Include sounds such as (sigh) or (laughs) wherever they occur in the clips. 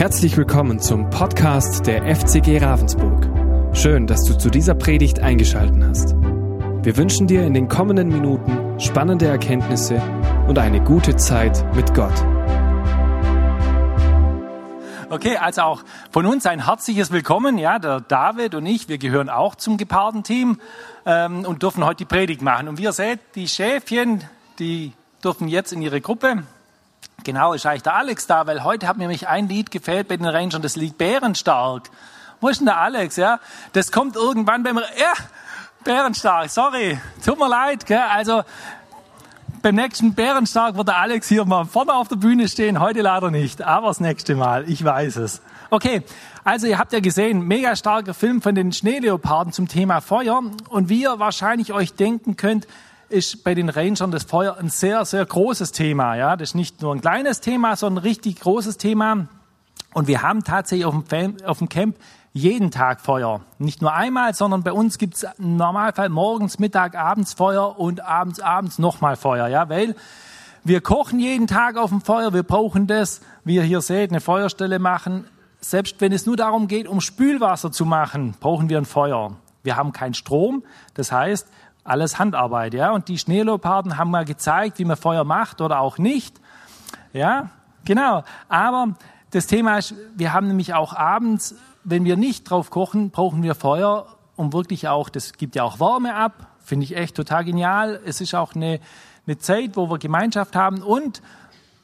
Herzlich willkommen zum Podcast der FCG Ravensburg. Schön, dass du zu dieser Predigt eingeschaltet hast. Wir wünschen dir in den kommenden Minuten spannende Erkenntnisse und eine gute Zeit mit Gott. Okay, also auch von uns ein herzliches Willkommen. Ja, der David und ich, wir gehören auch zum Gepardenteam ähm, und dürfen heute die Predigt machen. Und wie ihr seht, die Schäfchen, die dürfen jetzt in ihre Gruppe. Genau, ist eigentlich der Alex da, weil heute hat mir nämlich ein Lied gefällt bei den Rangern, das Lied Bärenstark. Wo ist denn der Alex, ja? Das kommt irgendwann beim, ja, Bärenstark, sorry, tut mir leid, gell? Also, beim nächsten Bärenstark wird der Alex hier mal vorne auf der Bühne stehen, heute leider nicht, aber das nächste Mal, ich weiß es. Okay, also ihr habt ja gesehen, mega starker Film von den Schneeleoparden zum Thema Feuer und wie ihr wahrscheinlich euch denken könnt, ist bei den Rangern das Feuer ein sehr, sehr großes Thema. Ja, das ist nicht nur ein kleines Thema, sondern ein richtig großes Thema. Und wir haben tatsächlich auf dem, auf dem Camp jeden Tag Feuer. Nicht nur einmal, sondern bei uns gibt es im Normalfall morgens, Mittag, abends Feuer und abends, abends nochmal Feuer. Ja, weil wir kochen jeden Tag auf dem Feuer. Wir brauchen das, wie ihr hier seht, eine Feuerstelle machen. Selbst wenn es nur darum geht, um Spülwasser zu machen, brauchen wir ein Feuer. Wir haben keinen Strom. Das heißt, alles Handarbeit, ja. Und die Schneeleoparden haben mal gezeigt, wie man Feuer macht oder auch nicht. Ja, genau. Aber das Thema ist, wir haben nämlich auch abends, wenn wir nicht drauf kochen, brauchen wir Feuer, um wirklich auch, das gibt ja auch Wärme ab. Finde ich echt total genial. Es ist auch eine, eine Zeit, wo wir Gemeinschaft haben und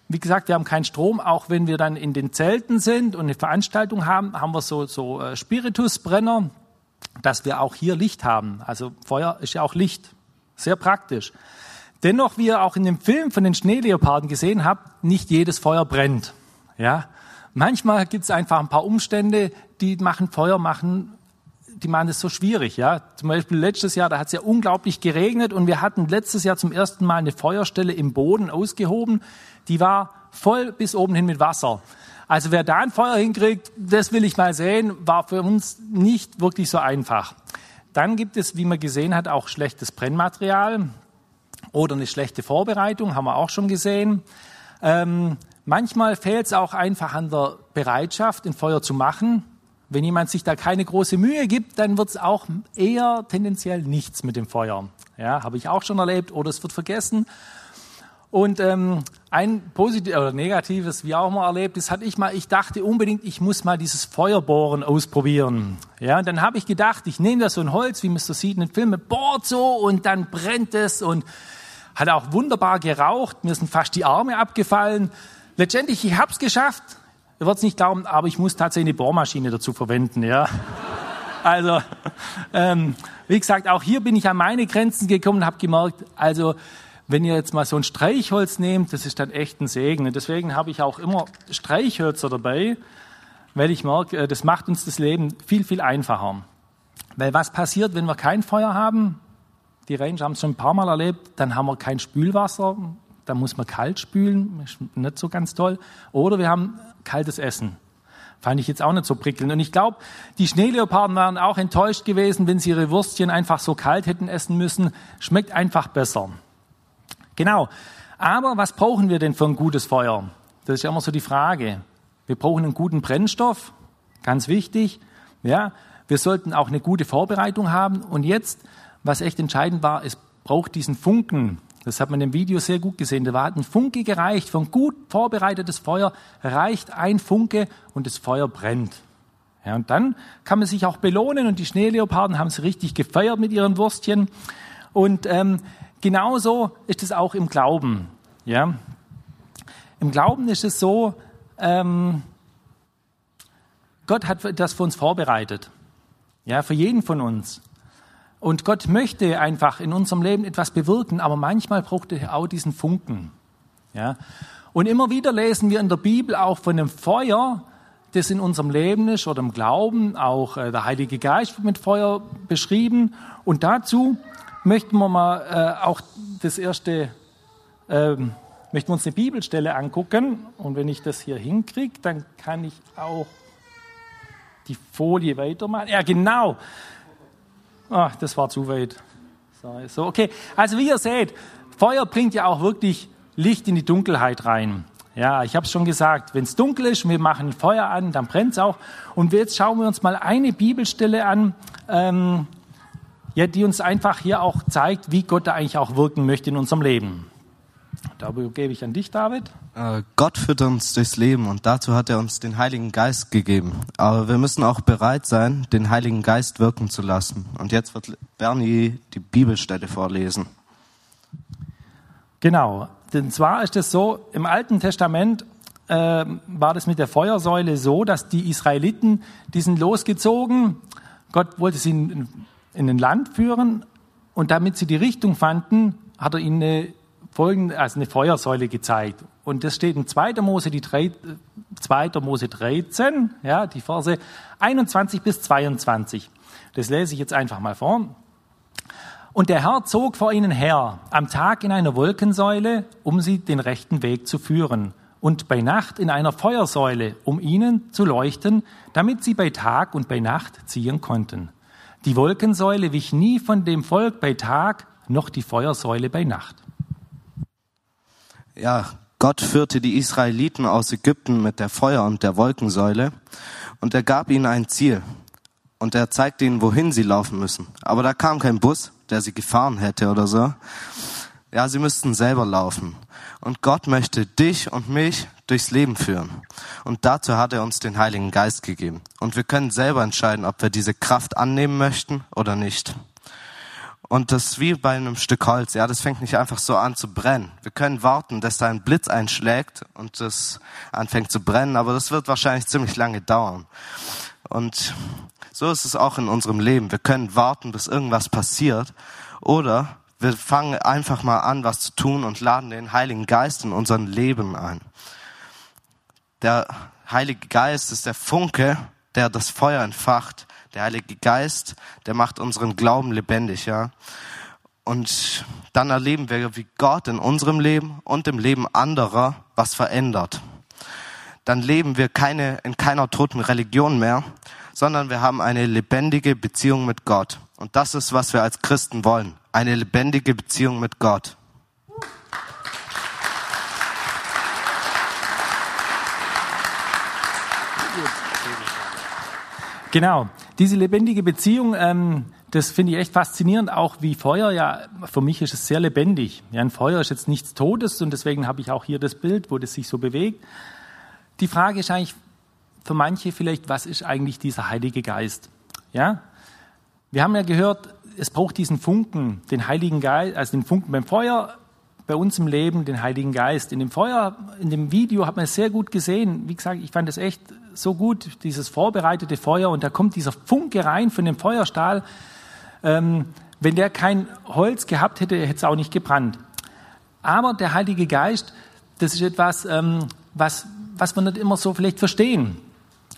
wie gesagt, wir haben keinen Strom, auch wenn wir dann in den Zelten sind und eine Veranstaltung haben, haben wir so, so äh, Spiritusbrenner dass wir auch hier Licht haben. Also Feuer ist ja auch Licht. Sehr praktisch. Dennoch, wie ihr auch in dem Film von den Schneeleoparden gesehen habt, nicht jedes Feuer brennt. Ja? Manchmal gibt es einfach ein paar Umstände, die machen Feuer machen, die machen es so schwierig. Ja? Zum Beispiel letztes Jahr, da hat es ja unglaublich geregnet und wir hatten letztes Jahr zum ersten Mal eine Feuerstelle im Boden ausgehoben. Die war voll bis oben hin mit Wasser. Also wer da ein Feuer hinkriegt, das will ich mal sehen, war für uns nicht wirklich so einfach. Dann gibt es, wie man gesehen hat, auch schlechtes Brennmaterial oder eine schlechte Vorbereitung, haben wir auch schon gesehen. Ähm, manchmal fehlt es auch einfach an der Bereitschaft, ein Feuer zu machen. Wenn jemand sich da keine große Mühe gibt, dann wird es auch eher tendenziell nichts mit dem Feuer. Ja, habe ich auch schon erlebt oder es wird vergessen. Und ähm, ein positives oder negatives, wie auch mal erlebt, das hatte ich mal, ich dachte unbedingt, ich muss mal dieses Feuerbohren ausprobieren. Ja, und dann habe ich gedacht, ich nehme da so ein Holz, wie so sieht in den Filmen, bohrt so und dann brennt es und hat auch wunderbar geraucht. Mir sind fast die Arme abgefallen. Letztendlich, ich habe es geschafft. Ihr werdet nicht glauben, aber ich muss tatsächlich eine Bohrmaschine dazu verwenden. Ja. (laughs) Also, ähm, wie gesagt, auch hier bin ich an meine Grenzen gekommen und habe gemerkt, also wenn ihr jetzt mal so ein Streichholz nehmt, das ist dann echt ein Segen. Und deswegen habe ich auch immer Streichhölzer dabei, weil ich merke, äh, das macht uns das Leben viel, viel einfacher. Weil was passiert, wenn wir kein Feuer haben? Die Ranger haben es schon ein paar Mal erlebt, dann haben wir kein Spülwasser, dann muss man kalt spülen, ist nicht so ganz toll. Oder wir haben kaltes Essen. Fand ich jetzt auch nicht so prickelnd. Und ich glaube, die Schneeleoparden waren auch enttäuscht gewesen, wenn sie ihre Würstchen einfach so kalt hätten essen müssen. Schmeckt einfach besser. Genau. Aber was brauchen wir denn für ein gutes Feuer? Das ist ja immer so die Frage. Wir brauchen einen guten Brennstoff, ganz wichtig. Ja, wir sollten auch eine gute Vorbereitung haben. Und jetzt, was echt entscheidend war, es braucht diesen Funken. Das hat man im Video sehr gut gesehen. Da war ein Funke gereicht. Ein gut vorbereitetes Feuer reicht ein Funke und das Feuer brennt. Ja, und dann kann man sich auch belohnen und die Schneeleoparden haben es richtig gefeiert mit ihren Würstchen. Und ähm, genauso ist es auch im Glauben. Ja? Im Glauben ist es so, ähm, Gott hat das für uns vorbereitet. Ja, für jeden von uns. Und Gott möchte einfach in unserem Leben etwas bewirken, aber manchmal braucht er auch diesen Funken. Ja? Und immer wieder lesen wir in der Bibel auch von einem Feuer, das in unserem Leben ist oder im Glauben. Auch äh, der Heilige Geist wird mit Feuer beschrieben. Und dazu möchten wir mal äh, auch das erste, ähm, möchten wir uns eine Bibelstelle angucken. Und wenn ich das hier hinkriege, dann kann ich auch die Folie weitermachen. Ja, genau. Ach, das war zu weit. So, okay. Also wie ihr seht, Feuer bringt ja auch wirklich Licht in die Dunkelheit rein. Ja, ich habe es schon gesagt, wenn es dunkel ist wir machen Feuer an, dann brennt es auch. Und jetzt schauen wir uns mal eine Bibelstelle an, ähm, ja, die uns einfach hier auch zeigt, wie Gott da eigentlich auch wirken möchte in unserem Leben. Da gebe ich an dich, David. Äh, Gott führt uns durchs Leben und dazu hat er uns den Heiligen Geist gegeben. Aber wir müssen auch bereit sein, den Heiligen Geist wirken zu lassen. Und jetzt wird Bernie die Bibelstelle vorlesen. Genau. Denn zwar ist es so, im Alten Testament äh, war das mit der Feuersäule so, dass die Israeliten, die sind losgezogen, Gott wollte sie in, in ein Land führen und damit sie die Richtung fanden, hat er ihnen eine folgende, also eine Feuersäule gezeigt. Und das steht in 2. Mose, die 3, 2. Mose 13, ja, die Verse 21 bis 22. Das lese ich jetzt einfach mal vor. Und der Herr zog vor ihnen her, am Tag in einer Wolkensäule, um sie den rechten Weg zu führen, und bei Nacht in einer Feuersäule, um ihnen zu leuchten, damit sie bei Tag und bei Nacht ziehen konnten. Die Wolkensäule wich nie von dem Volk bei Tag, noch die Feuersäule bei Nacht. Ja, Gott führte die Israeliten aus Ägypten mit der Feuer- und der Wolkensäule und er gab ihnen ein Ziel und er zeigte ihnen, wohin sie laufen müssen. Aber da kam kein Bus, der sie gefahren hätte oder so. Ja, sie müssten selber laufen. Und Gott möchte dich und mich durchs Leben führen. Und dazu hat er uns den Heiligen Geist gegeben. Und wir können selber entscheiden, ob wir diese Kraft annehmen möchten oder nicht. Und das ist wie bei einem Stück Holz. Ja, das fängt nicht einfach so an zu brennen. Wir können warten, dass da ein Blitz einschlägt und das anfängt zu brennen, aber das wird wahrscheinlich ziemlich lange dauern. Und so ist es auch in unserem Leben. Wir können warten, bis irgendwas passiert oder wir fangen einfach mal an, was zu tun und laden den Heiligen Geist in unserem Leben ein. Der Heilige Geist ist der Funke, der das Feuer entfacht der Heilige Geist, der macht unseren Glauben lebendig, ja. Und dann erleben wir, wie Gott in unserem Leben und im Leben anderer was verändert. Dann leben wir keine, in keiner toten Religion mehr, sondern wir haben eine lebendige Beziehung mit Gott. Und das ist, was wir als Christen wollen. Eine lebendige Beziehung mit Gott. Genau, diese lebendige Beziehung, ähm, das finde ich echt faszinierend, auch wie Feuer, ja, für mich ist es sehr lebendig. Ja, ein Feuer ist jetzt nichts Todes und deswegen habe ich auch hier das Bild, wo das sich so bewegt. Die Frage ist eigentlich für manche vielleicht, was ist eigentlich dieser Heilige Geist? Ja, wir haben ja gehört, es braucht diesen Funken, den Heiligen Geist, also den Funken beim Feuer, bei uns im Leben den Heiligen Geist. In dem Feuer, in dem Video hat man es sehr gut gesehen. Wie gesagt, ich fand es echt so gut, dieses vorbereitete Feuer und da kommt dieser Funke rein von dem Feuerstahl. Ähm, wenn der kein Holz gehabt hätte, hätte es auch nicht gebrannt. Aber der Heilige Geist, das ist etwas, ähm, was, was wir nicht immer so vielleicht verstehen.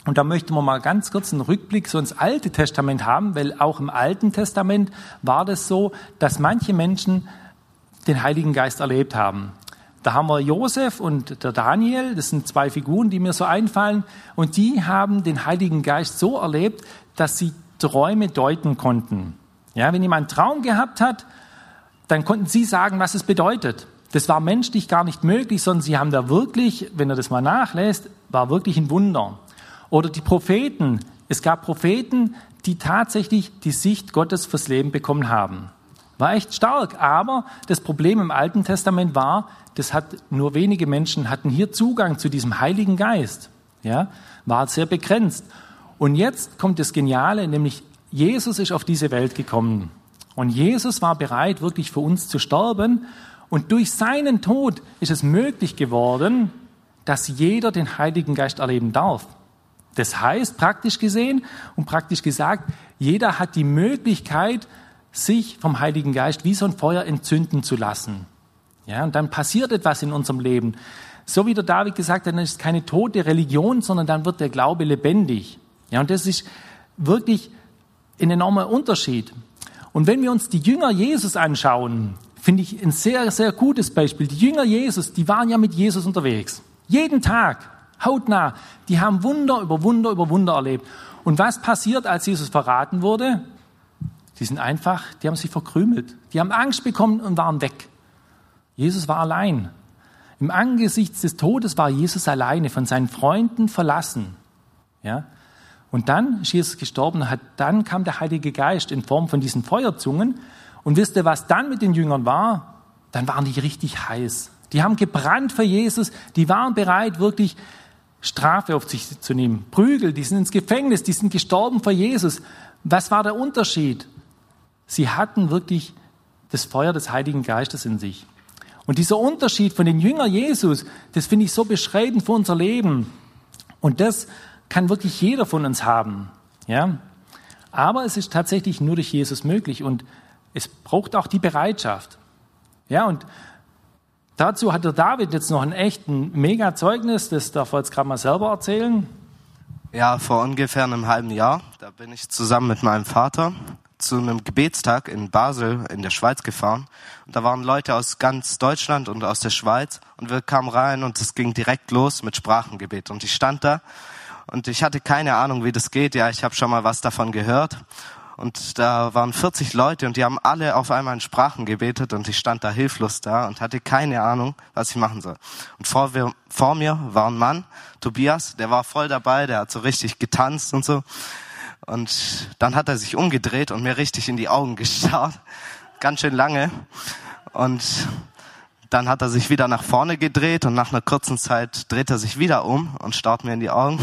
Und da möchten wir mal ganz kurz einen Rückblick so ins Alte Testament haben, weil auch im Alten Testament war das so, dass manche Menschen den Heiligen Geist erlebt haben. Da haben wir Josef und der Daniel, das sind zwei Figuren, die mir so einfallen, und die haben den Heiligen Geist so erlebt, dass sie Träume deuten konnten. Ja, wenn jemand einen Traum gehabt hat, dann konnten sie sagen, was es bedeutet. Das war menschlich gar nicht möglich, sondern sie haben da wirklich, wenn er das mal nachlässt, war wirklich ein Wunder. Oder die Propheten. Es gab Propheten, die tatsächlich die Sicht Gottes fürs Leben bekommen haben. War echt stark. Aber das Problem im Alten Testament war, das hat nur wenige Menschen hatten hier Zugang zu diesem Heiligen Geist. Ja, war sehr begrenzt. Und jetzt kommt das Geniale, nämlich Jesus ist auf diese Welt gekommen. Und Jesus war bereit, wirklich für uns zu sterben. Und durch seinen Tod ist es möglich geworden, dass jeder den Heiligen Geist erleben darf. Das heißt, praktisch gesehen und praktisch gesagt, jeder hat die Möglichkeit, sich vom Heiligen Geist wie so ein Feuer entzünden zu lassen. Ja, und dann passiert etwas in unserem Leben. So wie der David gesagt hat, dann ist es keine tote Religion, sondern dann wird der Glaube lebendig. Ja, und das ist wirklich ein enormer Unterschied. Und wenn wir uns die Jünger Jesus anschauen, finde ich ein sehr, sehr gutes Beispiel. Die Jünger Jesus, die waren ja mit Jesus unterwegs. Jeden Tag, hautnah. Die haben Wunder über Wunder über Wunder erlebt. Und was passiert, als Jesus verraten wurde? Die sind einfach, die haben sich verkrümelt. Die haben Angst bekommen und waren weg. Jesus war allein. Im Angesicht des Todes war Jesus alleine, von seinen Freunden verlassen. Ja? Und dann ist Jesus gestorben, hat, dann kam der Heilige Geist in Form von diesen Feuerzungen. Und wisst ihr, was dann mit den Jüngern war? Dann waren die richtig heiß. Die haben gebrannt für Jesus, die waren bereit, wirklich Strafe auf sich zu nehmen. Prügel, die sind ins Gefängnis, die sind gestorben für Jesus. Was war der Unterschied? Sie hatten wirklich das Feuer des Heiligen Geistes in sich. Und dieser Unterschied von den Jüngern Jesus, das finde ich so beschreibend für unser Leben. Und das kann wirklich jeder von uns haben. Ja? Aber es ist tatsächlich nur durch Jesus möglich und es braucht auch die Bereitschaft. Ja, und dazu hat der David jetzt noch ein echten Mega-Zeugnis, das darf er jetzt gerade mal selber erzählen. Ja, vor ungefähr einem halben Jahr, da bin ich zusammen mit meinem Vater zu einem Gebetstag in Basel in der Schweiz gefahren. Und da waren Leute aus ganz Deutschland und aus der Schweiz. Und wir kamen rein und es ging direkt los mit Sprachengebet. Und ich stand da und ich hatte keine Ahnung, wie das geht. Ja, ich habe schon mal was davon gehört. Und da waren 40 Leute und die haben alle auf einmal in Sprachen gebetet und ich stand da hilflos da und hatte keine Ahnung, was ich machen soll. Und vor, wir, vor mir war ein Mann, Tobias, der war voll dabei, der hat so richtig getanzt und so. Und dann hat er sich umgedreht und mir richtig in die Augen (laughs) gestarrt. Ganz schön lange. Und dann hat er sich wieder nach vorne gedreht und nach einer kurzen Zeit dreht er sich wieder um und starrt mir in die Augen.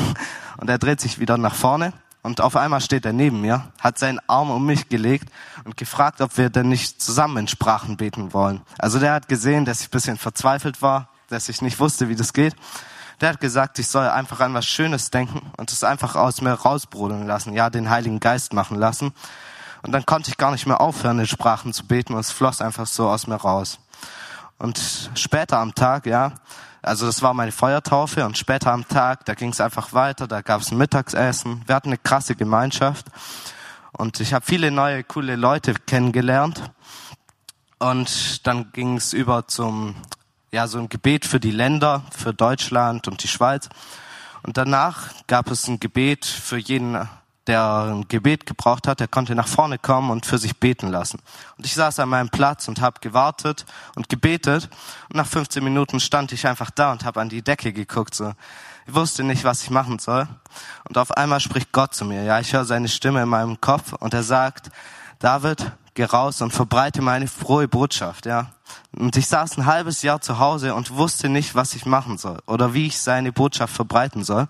Und er dreht sich wieder nach vorne. Und auf einmal steht er neben mir, hat seinen Arm um mich gelegt und gefragt, ob wir denn nicht zusammen in Sprachen beten wollen. Also der hat gesehen, dass ich ein bisschen verzweifelt war, dass ich nicht wusste, wie das geht. Der hat gesagt, ich soll einfach an was Schönes denken und es einfach aus mir rausbrodeln lassen, ja, den Heiligen Geist machen lassen. Und dann konnte ich gar nicht mehr aufhören, in Sprachen zu beten und es floss einfach so aus mir raus. Und später am Tag, ja, also das war meine Feuertaufe und später am Tag, da ging es einfach weiter, da gab es ein Mittagsessen. Wir hatten eine krasse Gemeinschaft und ich habe viele neue, coole Leute kennengelernt. Und dann ging es über zum ja, so ein Gebet für die Länder, für Deutschland und die Schweiz. Und danach gab es ein Gebet für jeden, der ein Gebet gebraucht hat, der konnte nach vorne kommen und für sich beten lassen. Und ich saß an meinem Platz und habe gewartet und gebetet. Und nach 15 Minuten stand ich einfach da und habe an die Decke geguckt. So. Ich wusste nicht, was ich machen soll. Und auf einmal spricht Gott zu mir. Ja, ich höre seine Stimme in meinem Kopf und er sagt, David, geh raus und verbreite meine frohe Botschaft, ja. Und ich saß ein halbes Jahr zu Hause und wusste nicht, was ich machen soll oder wie ich seine Botschaft verbreiten soll.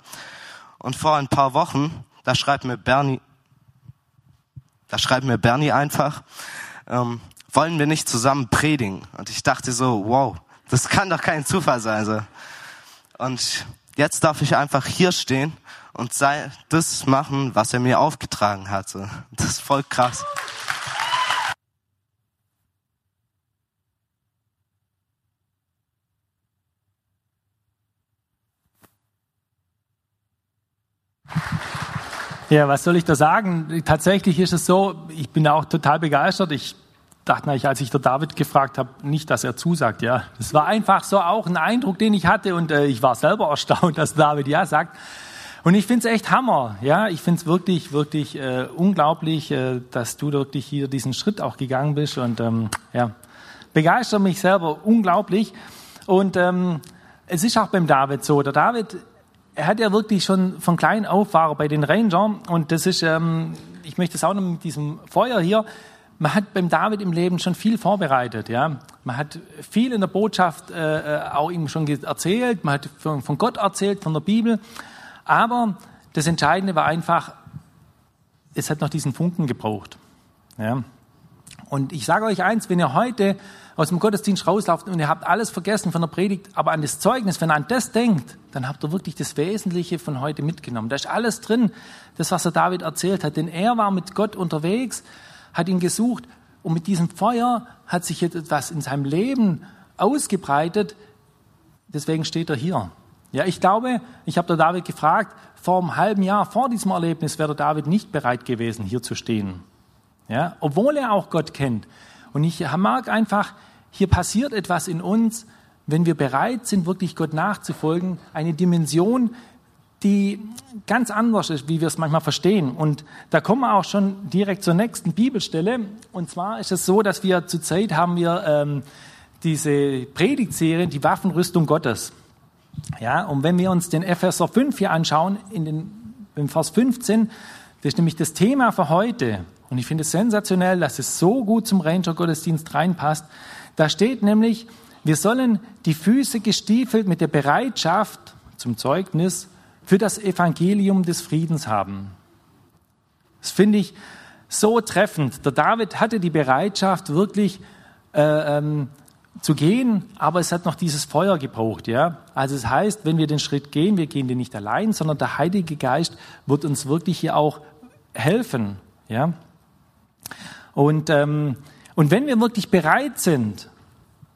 Und vor ein paar Wochen, da schreibt mir Bernie, da schreibt mir Bernie einfach, ähm, wollen wir nicht zusammen predigen? Und ich dachte so, wow, das kann doch kein Zufall sein. So. Und jetzt darf ich einfach hier stehen und sei, das machen, was er mir aufgetragen hat. So. Das ist voll krass. Ja, was soll ich da sagen? Tatsächlich ist es so, ich bin auch total begeistert. Ich dachte als ich der David gefragt habe, nicht, dass er zusagt. Ja, das war einfach so auch ein Eindruck, den ich hatte und äh, ich war selber (laughs) erstaunt, dass David ja sagt. Und ich finde es echt Hammer. Ja, ich finde es wirklich, wirklich äh, unglaublich, äh, dass du wirklich hier diesen Schritt auch gegangen bist und ähm, ja, begeistert mich selber unglaublich. Und ähm, es ist auch beim David so. Der David er hat ja wirklich schon von klein auf war bei den Rangern und das ist, ähm, ich möchte es auch noch mit diesem Feuer hier, man hat beim David im Leben schon viel vorbereitet, ja. Man hat viel in der Botschaft äh, äh auch ihm schon erzählt, man hat von Gott erzählt, von der Bibel, aber das Entscheidende war einfach, es hat noch diesen Funken gebraucht, ja. Und ich sage euch eins, wenn ihr heute aus dem Gottesdienst rauslauft und ihr habt alles vergessen von der Predigt, aber an das Zeugnis, wenn ihr an das denkt, dann habt ihr wirklich das Wesentliche von heute mitgenommen. Da ist alles drin, das, was der David erzählt hat. Denn er war mit Gott unterwegs, hat ihn gesucht und mit diesem Feuer hat sich jetzt etwas in seinem Leben ausgebreitet. Deswegen steht er hier. Ja, ich glaube, ich habe der David gefragt, vor einem halben Jahr, vor diesem Erlebnis wäre der David nicht bereit gewesen, hier zu stehen. Ja, obwohl er auch Gott kennt. Und ich mag einfach, hier passiert etwas in uns, wenn wir bereit sind, wirklich Gott nachzufolgen, eine Dimension, die ganz anders ist, wie wir es manchmal verstehen. Und da kommen wir auch schon direkt zur nächsten Bibelstelle. Und zwar ist es so, dass wir zurzeit haben wir ähm, diese Predigtserie, die Waffenrüstung Gottes. Ja, und wenn wir uns den Epheser 5 hier anschauen, in den, in Vers 15, das ist nämlich das Thema für heute. Und ich finde es sensationell, dass es so gut zum Ranger-Gottesdienst reinpasst. Da steht nämlich, wir sollen die Füße gestiefelt mit der Bereitschaft zum Zeugnis für das Evangelium des Friedens haben. Das finde ich so treffend. Der David hatte die Bereitschaft, wirklich äh, ähm, zu gehen, aber es hat noch dieses Feuer gebraucht. Ja? Also es heißt, wenn wir den Schritt gehen, wir gehen den nicht allein, sondern der Heilige Geist wird uns wirklich hier auch helfen. Ja? Und, ähm, und wenn wir wirklich bereit sind,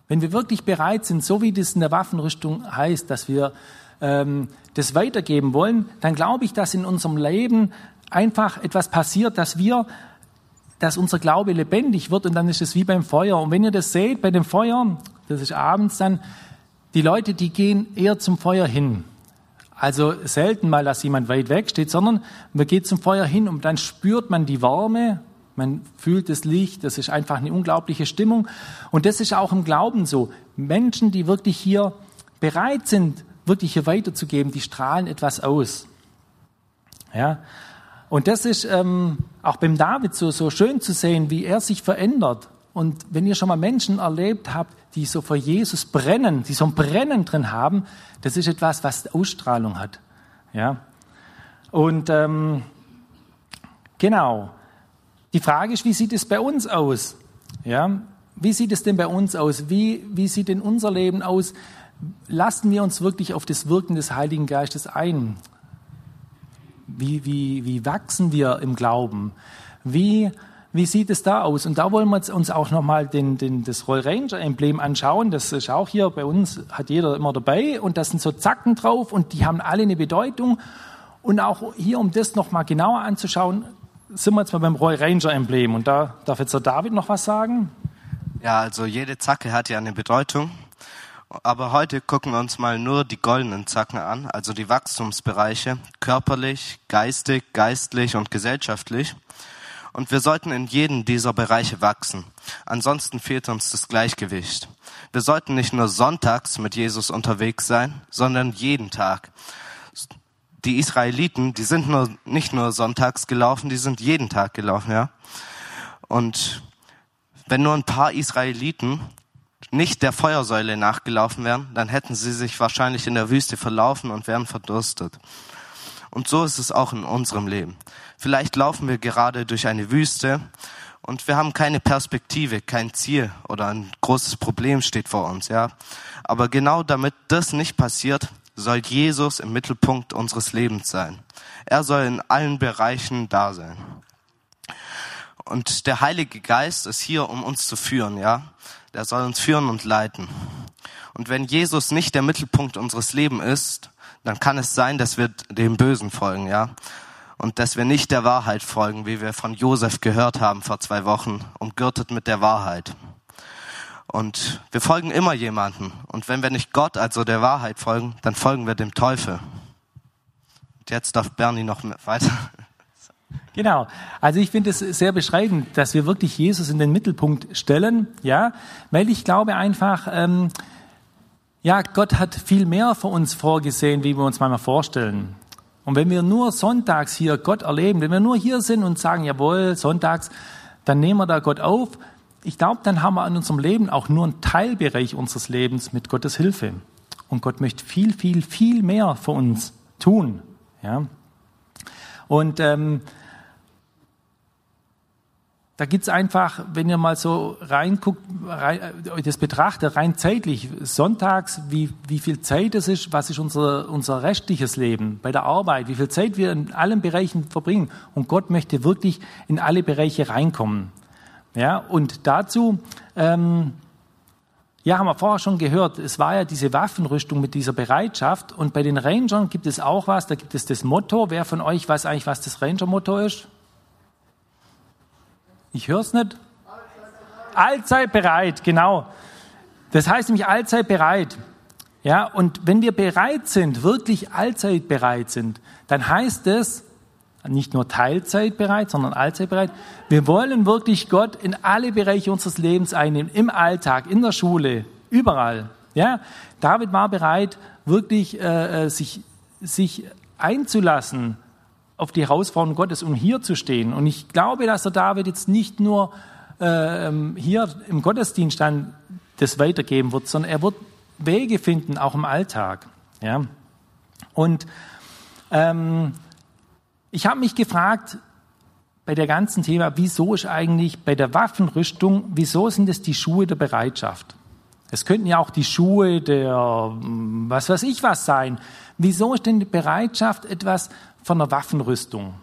wenn wir wirklich bereit sind, so wie das in der Waffenrüstung heißt, dass wir ähm, das weitergeben wollen, dann glaube ich, dass in unserem Leben einfach etwas passiert, dass wir, dass unser Glaube lebendig wird und dann ist es wie beim Feuer. Und wenn ihr das seht, bei dem Feuer, das ist abends dann, die Leute, die gehen eher zum Feuer hin. Also selten mal, dass jemand weit weg steht, sondern man geht zum Feuer hin und dann spürt man die Wärme, man fühlt das Licht, das ist einfach eine unglaubliche Stimmung. Und das ist auch im Glauben so. Menschen, die wirklich hier bereit sind, wirklich hier weiterzugeben, die strahlen etwas aus. Ja, und das ist ähm, auch beim David so, so schön zu sehen, wie er sich verändert. Und wenn ihr schon mal Menschen erlebt habt, die so vor Jesus brennen, die so ein Brennen drin haben, das ist etwas, was Ausstrahlung hat. Ja. Und ähm, genau. Die Frage ist, wie sieht es bei uns aus? Ja. Wie sieht es denn bei uns aus? Wie, wie sieht denn unser Leben aus? Lassen wir uns wirklich auf das Wirken des Heiligen Geistes ein? Wie, wie, wie wachsen wir im Glauben? Wie, wie sieht es da aus? Und da wollen wir uns auch nochmal den, den, das Roll Ranger Emblem anschauen. Das ist auch hier bei uns, hat jeder immer dabei. Und da sind so Zacken drauf und die haben alle eine Bedeutung. Und auch hier, um das nochmal genauer anzuschauen, sind wir jetzt mal beim Roy Ranger Emblem. Und da darf jetzt der David noch was sagen. Ja, also jede Zacke hat ja eine Bedeutung. Aber heute gucken wir uns mal nur die goldenen Zacken an, also die Wachstumsbereiche, körperlich, geistig, geistlich und gesellschaftlich. Und wir sollten in jedem dieser Bereiche wachsen. Ansonsten fehlt uns das Gleichgewicht. Wir sollten nicht nur sonntags mit Jesus unterwegs sein, sondern jeden Tag. Die Israeliten, die sind nur, nicht nur sonntags gelaufen, die sind jeden Tag gelaufen, ja. Und wenn nur ein paar Israeliten nicht der Feuersäule nachgelaufen wären, dann hätten sie sich wahrscheinlich in der Wüste verlaufen und wären verdurstet. Und so ist es auch in unserem Leben. Vielleicht laufen wir gerade durch eine Wüste und wir haben keine Perspektive, kein Ziel oder ein großes Problem steht vor uns, ja. Aber genau damit das nicht passiert, soll Jesus im Mittelpunkt unseres Lebens sein. Er soll in allen Bereichen da sein. Und der Heilige Geist ist hier, um uns zu führen, ja der soll uns führen und leiten. Und wenn Jesus nicht der Mittelpunkt unseres Lebens ist, dann kann es sein, dass wir dem Bösen folgen, ja. Und dass wir nicht der Wahrheit folgen, wie wir von Josef gehört haben vor zwei Wochen, umgürtet mit der Wahrheit. Und wir folgen immer jemanden. Und wenn wir nicht Gott, also der Wahrheit folgen, dann folgen wir dem Teufel. Und jetzt darf Bernie noch weiter. (laughs) Genau. Also ich finde es sehr beschreibend, dass wir wirklich Jesus in den Mittelpunkt stellen, ja, weil ich glaube einfach, ähm, ja, Gott hat viel mehr für uns vorgesehen, wie wir uns manchmal vorstellen. Und wenn wir nur sonntags hier Gott erleben, wenn wir nur hier sind und sagen, jawohl, sonntags, dann nehmen wir da Gott auf. Ich glaube, dann haben wir in unserem Leben auch nur einen Teilbereich unseres Lebens mit Gottes Hilfe. Und Gott möchte viel, viel, viel mehr für uns tun. Ja. Und ähm, da gibt's einfach, wenn ihr mal so reinguckt, rein, äh, das betrachtet, rein zeitlich, sonntags, wie, wie viel Zeit es ist, was ist unser, unser restliches Leben bei der Arbeit, wie viel Zeit wir in allen Bereichen verbringen. Und Gott möchte wirklich in alle Bereiche reinkommen. Ja, und dazu, ähm, ja, haben wir vorher schon gehört, es war ja diese Waffenrüstung mit dieser Bereitschaft. Und bei den Rangern gibt es auch was, da gibt es das Motto. Wer von euch weiß eigentlich, was das Ranger-Motto ist? Ich höre es nicht. Allzeit bereit, genau. Das heißt nämlich allzeit bereit. Ja, und wenn wir bereit sind, wirklich allzeit bereit sind, dann heißt es nicht nur Teilzeit bereit, sondern allzeit bereit. Wir wollen wirklich Gott in alle Bereiche unseres Lebens einnehmen, im Alltag, in der Schule, Überall. Ja, David war bereit, wirklich äh, äh sich, sich einzulassen auf die Herausforderung Gottes, um hier zu stehen. Und ich glaube, dass der David jetzt nicht nur äh, hier im Gottesdienst dann das weitergeben wird, sondern er wird Wege finden, auch im Alltag. Ja? Und ähm, ich habe mich gefragt, bei der ganzen Thema, wieso ist eigentlich bei der Waffenrüstung, wieso sind es die Schuhe der Bereitschaft? Es könnten ja auch die Schuhe der, was weiß ich was sein. Wieso ist denn die Bereitschaft etwas von der Waffenrüstung?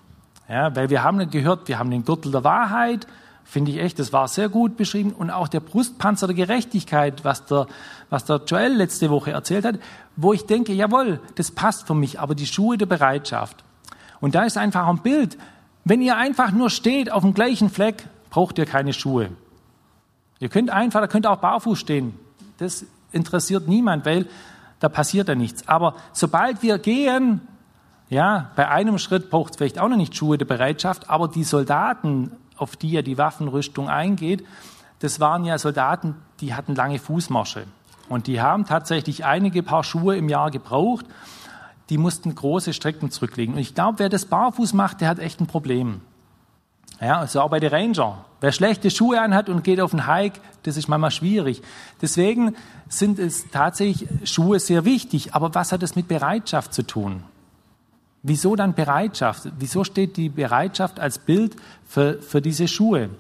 Ja, weil wir haben gehört, wir haben den Gürtel der Wahrheit, finde ich echt, das war sehr gut beschrieben. Und auch der Brustpanzer der Gerechtigkeit, was der, was der Joel letzte Woche erzählt hat, wo ich denke, jawohl, das passt für mich, aber die Schuhe der Bereitschaft. Und da ist einfach ein Bild. Wenn ihr einfach nur steht auf dem gleichen Fleck, braucht ihr keine Schuhe. Ihr könnt einfach, da könnt ihr auch barfuß stehen. Das interessiert niemand, weil da passiert ja nichts. Aber sobald wir gehen, ja, bei einem Schritt braucht es vielleicht auch noch nicht Schuhe der Bereitschaft, aber die Soldaten auf die ja die Waffenrüstung eingeht, das waren ja Soldaten, die hatten lange Fußmarsche. Und die haben tatsächlich einige Paar Schuhe im Jahr gebraucht. Die mussten große Strecken zurücklegen. Und ich glaube, wer das barfuß macht, der hat echt ein Problem. Ja, also auch bei den Ranger. Wer schlechte Schuhe anhat und geht auf einen Hike, das ist manchmal schwierig. Deswegen sind es tatsächlich Schuhe sehr wichtig. Aber was hat das mit Bereitschaft zu tun? Wieso dann Bereitschaft? Wieso steht die Bereitschaft als Bild für, für diese Schuhe?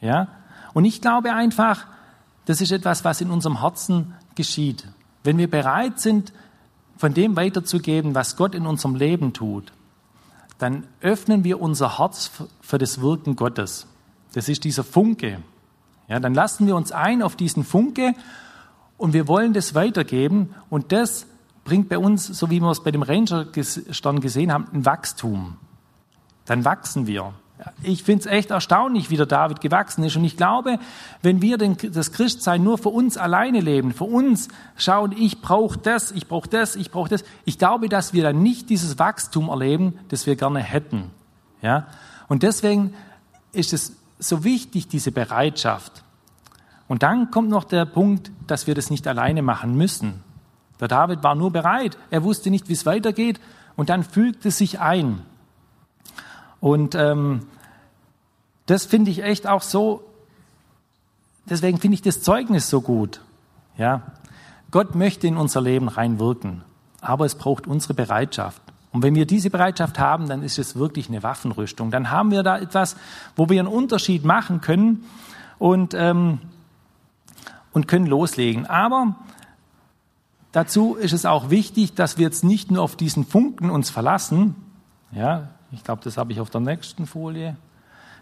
Ja? Und ich glaube einfach, das ist etwas, was in unserem Herzen geschieht. Wenn wir bereit sind, von dem weiterzugeben, was Gott in unserem Leben tut, dann öffnen wir unser Herz für das Wirken Gottes. Das ist dieser Funke. Ja, dann lassen wir uns ein auf diesen Funke und wir wollen das weitergeben und das bringt bei uns, so wie wir es bei dem Ranger-Stern gesehen haben, ein Wachstum. Dann wachsen wir. Ich finde es echt erstaunlich, wie der David gewachsen ist. Und ich glaube, wenn wir den, das Christsein nur für uns alleine leben, für uns schauen, ich brauche das, ich brauche das, ich brauche das, ich glaube, dass wir dann nicht dieses Wachstum erleben, das wir gerne hätten. Ja? Und deswegen ist es so wichtig, diese Bereitschaft. Und dann kommt noch der Punkt, dass wir das nicht alleine machen müssen. Der David war nur bereit. Er wusste nicht, wie es weitergeht. Und dann fügte sich ein. Und ähm, das finde ich echt auch so. Deswegen finde ich das Zeugnis so gut. Ja, Gott möchte in unser Leben reinwirken, aber es braucht unsere Bereitschaft. Und wenn wir diese Bereitschaft haben, dann ist es wirklich eine Waffenrüstung. Dann haben wir da etwas, wo wir einen Unterschied machen können und, ähm, und können loslegen. Aber Dazu ist es auch wichtig, dass wir jetzt nicht nur auf diesen Funken uns verlassen. Ja, ich glaube, das habe ich auf der nächsten Folie.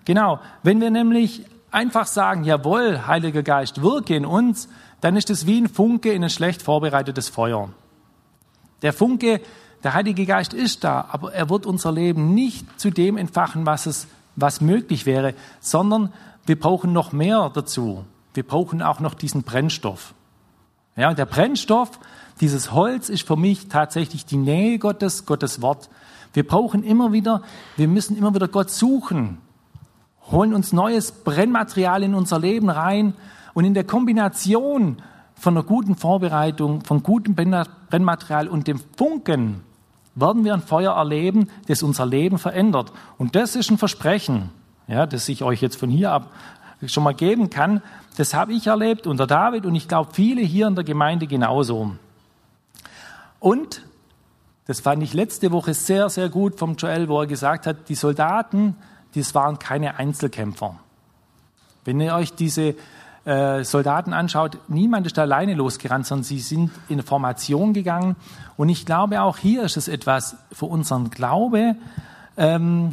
Genau. Wenn wir nämlich einfach sagen, jawohl, Heiliger Geist, wirke in uns, dann ist es wie ein Funke in ein schlecht vorbereitetes Feuer. Der Funke, der Heilige Geist ist da, aber er wird unser Leben nicht zu dem entfachen, was es, was möglich wäre, sondern wir brauchen noch mehr dazu. Wir brauchen auch noch diesen Brennstoff. Ja, und der Brennstoff, dieses Holz ist für mich tatsächlich die Nähe Gottes, Gottes Wort. Wir brauchen immer wieder, wir müssen immer wieder Gott suchen, holen uns neues Brennmaterial in unser Leben rein und in der Kombination von einer guten Vorbereitung, von gutem Brennmaterial und dem Funken werden wir ein Feuer erleben, das unser Leben verändert. Und das ist ein Versprechen, ja, das ich euch jetzt von hier ab schon mal geben kann. Das habe ich erlebt unter David und ich glaube viele hier in der Gemeinde genauso. Und, das fand ich letzte Woche sehr, sehr gut vom Joel, wo er gesagt hat, die Soldaten, das waren keine Einzelkämpfer. Wenn ihr euch diese äh, Soldaten anschaut, niemand ist alleine losgerannt, sondern sie sind in Formation gegangen. Und ich glaube, auch hier ist es etwas für unseren Glaube. Ähm,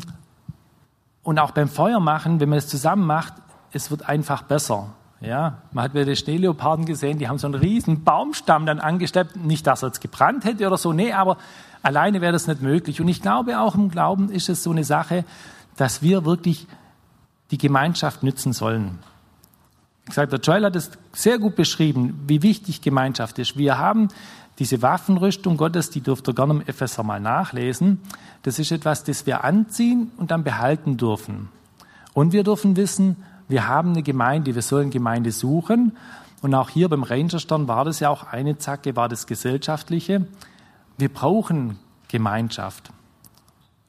und auch beim Feuermachen, wenn man es zusammen macht, es wird einfach besser. Ja, man hat bei den Schneeleoparden gesehen, die haben so einen riesen Baumstamm dann angesteppt. Nicht, dass er jetzt gebrannt hätte oder so, nee, aber alleine wäre das nicht möglich. Und ich glaube, auch im Glauben ist es so eine Sache, dass wir wirklich die Gemeinschaft nützen sollen. Ich sage, der Joel hat es sehr gut beschrieben, wie wichtig Gemeinschaft ist. Wir haben diese Waffenrüstung Gottes, die dürft ihr gerne im Epheser mal nachlesen. Das ist etwas, das wir anziehen und dann behalten dürfen. Und wir dürfen wissen, wir haben eine Gemeinde, wir sollen Gemeinde suchen. Und auch hier beim Rangerstern war das ja auch eine Zacke, war das Gesellschaftliche. Wir brauchen Gemeinschaft.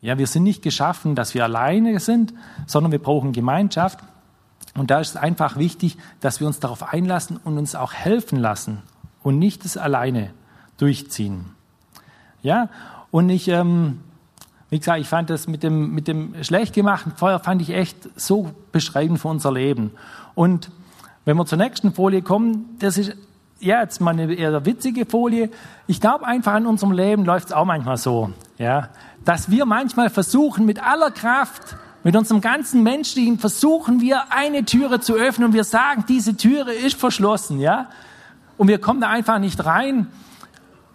Ja, wir sind nicht geschaffen, dass wir alleine sind, sondern wir brauchen Gemeinschaft. Und da ist es einfach wichtig, dass wir uns darauf einlassen und uns auch helfen lassen und nicht das alleine durchziehen. Ja, und ich, ähm, wie gesagt, ich fand das mit dem, mit dem schlecht gemachten Feuer fand ich echt so beschreibend für unser Leben. Und wenn wir zur nächsten Folie kommen, das ist ja jetzt mal eine eher witzige Folie. Ich glaube einfach in unserem Leben läuft es auch manchmal so, ja, dass wir manchmal versuchen mit aller Kraft mit unserem ganzen Menschlichen versuchen wir eine Türe zu öffnen und wir sagen, diese Türe ist verschlossen, ja? Und wir kommen da einfach nicht rein.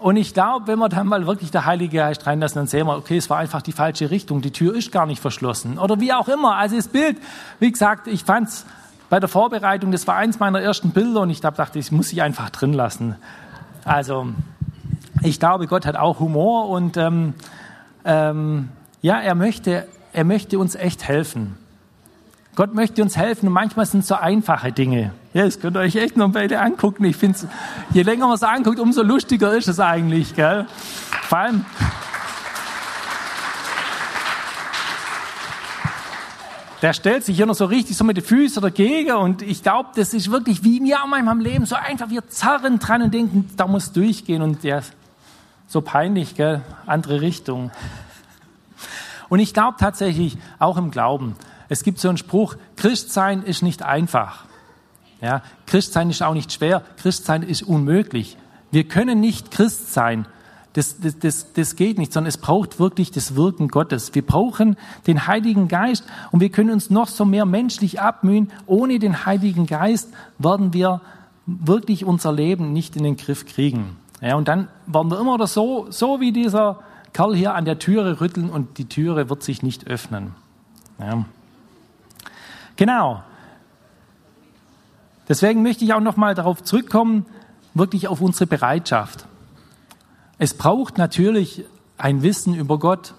Und ich glaube, wenn wir dann mal wirklich der Heilige Geist reinlassen, dann sehen wir, okay, es war einfach die falsche Richtung. Die Tür ist gar nicht verschlossen. Oder wie auch immer. Also das Bild, wie gesagt, ich fand es bei der Vorbereitung, das war eins meiner ersten Bilder und ich dachte, ich muss sie einfach drin lassen. Also ich glaube, Gott hat auch Humor und ähm, ähm, ja, er möchte er möchte uns echt helfen. Gott möchte uns helfen und manchmal sind es so einfache Dinge. Ja, das könnt ihr euch echt noch beide angucken. Ich finde, je länger man es anguckt, umso lustiger ist es eigentlich. Gell? Vor allem, der stellt sich hier noch so richtig so mit den Füßen dagegen und ich glaube, das ist wirklich wie mir auch manchmal im Leben so einfach, wir zerren dran und denken, da muss durchgehen und ja, so peinlich, gell? andere Richtung. Und ich glaube tatsächlich auch im Glauben. Es gibt so einen Spruch, Christsein ist nicht einfach. Ja, Christsein ist auch nicht schwer. Christsein ist unmöglich. Wir können nicht Christ sein. Das, das, das, das geht nicht, sondern es braucht wirklich das Wirken Gottes. Wir brauchen den Heiligen Geist und wir können uns noch so mehr menschlich abmühen. Ohne den Heiligen Geist werden wir wirklich unser Leben nicht in den Griff kriegen. Ja, und dann werden wir immer so, so wie dieser Kerl hier an der Türe rütteln und die Türe wird sich nicht öffnen. Ja. Genau. Deswegen möchte ich auch noch mal darauf zurückkommen, wirklich auf unsere Bereitschaft. Es braucht natürlich ein Wissen über Gott,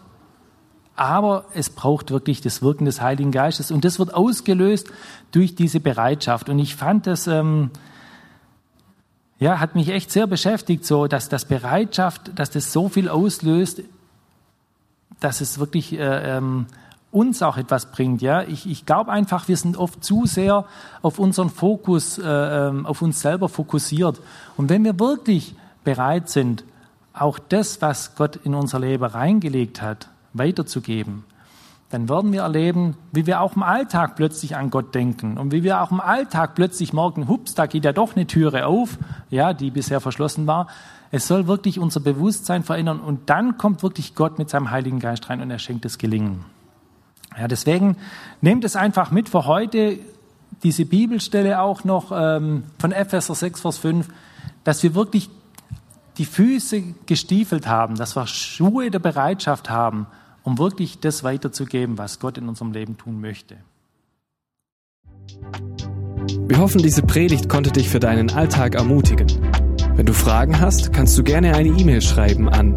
aber es braucht wirklich das Wirken des Heiligen Geistes und das wird ausgelöst durch diese Bereitschaft. Und ich fand das ähm, ja, hat mich echt sehr beschäftigt, so, dass das Bereitschaft, dass das so viel auslöst, dass es wirklich äh, ähm, uns auch etwas bringt. Ja, ich, ich glaube einfach, wir sind oft zu sehr auf unseren Fokus, äh, ähm, auf uns selber fokussiert. Und wenn wir wirklich bereit sind, auch das, was Gott in unser Leben reingelegt hat, weiterzugeben, dann werden wir erleben, wie wir auch im Alltag plötzlich an Gott denken und wie wir auch im Alltag plötzlich morgen, hups, da geht ja doch eine Türe auf, ja, die bisher verschlossen war. Es soll wirklich unser Bewusstsein verändern und dann kommt wirklich Gott mit seinem Heiligen Geist rein und er schenkt das Gelingen. Ja, deswegen nehmt es einfach mit für heute, diese Bibelstelle auch noch ähm, von Epheser 6, Vers 5, dass wir wirklich die Füße gestiefelt haben, dass wir Schuhe der Bereitschaft haben, um wirklich das weiterzugeben, was Gott in unserem Leben tun möchte. Wir hoffen, diese Predigt konnte dich für deinen Alltag ermutigen. Wenn du Fragen hast, kannst du gerne eine E-Mail schreiben an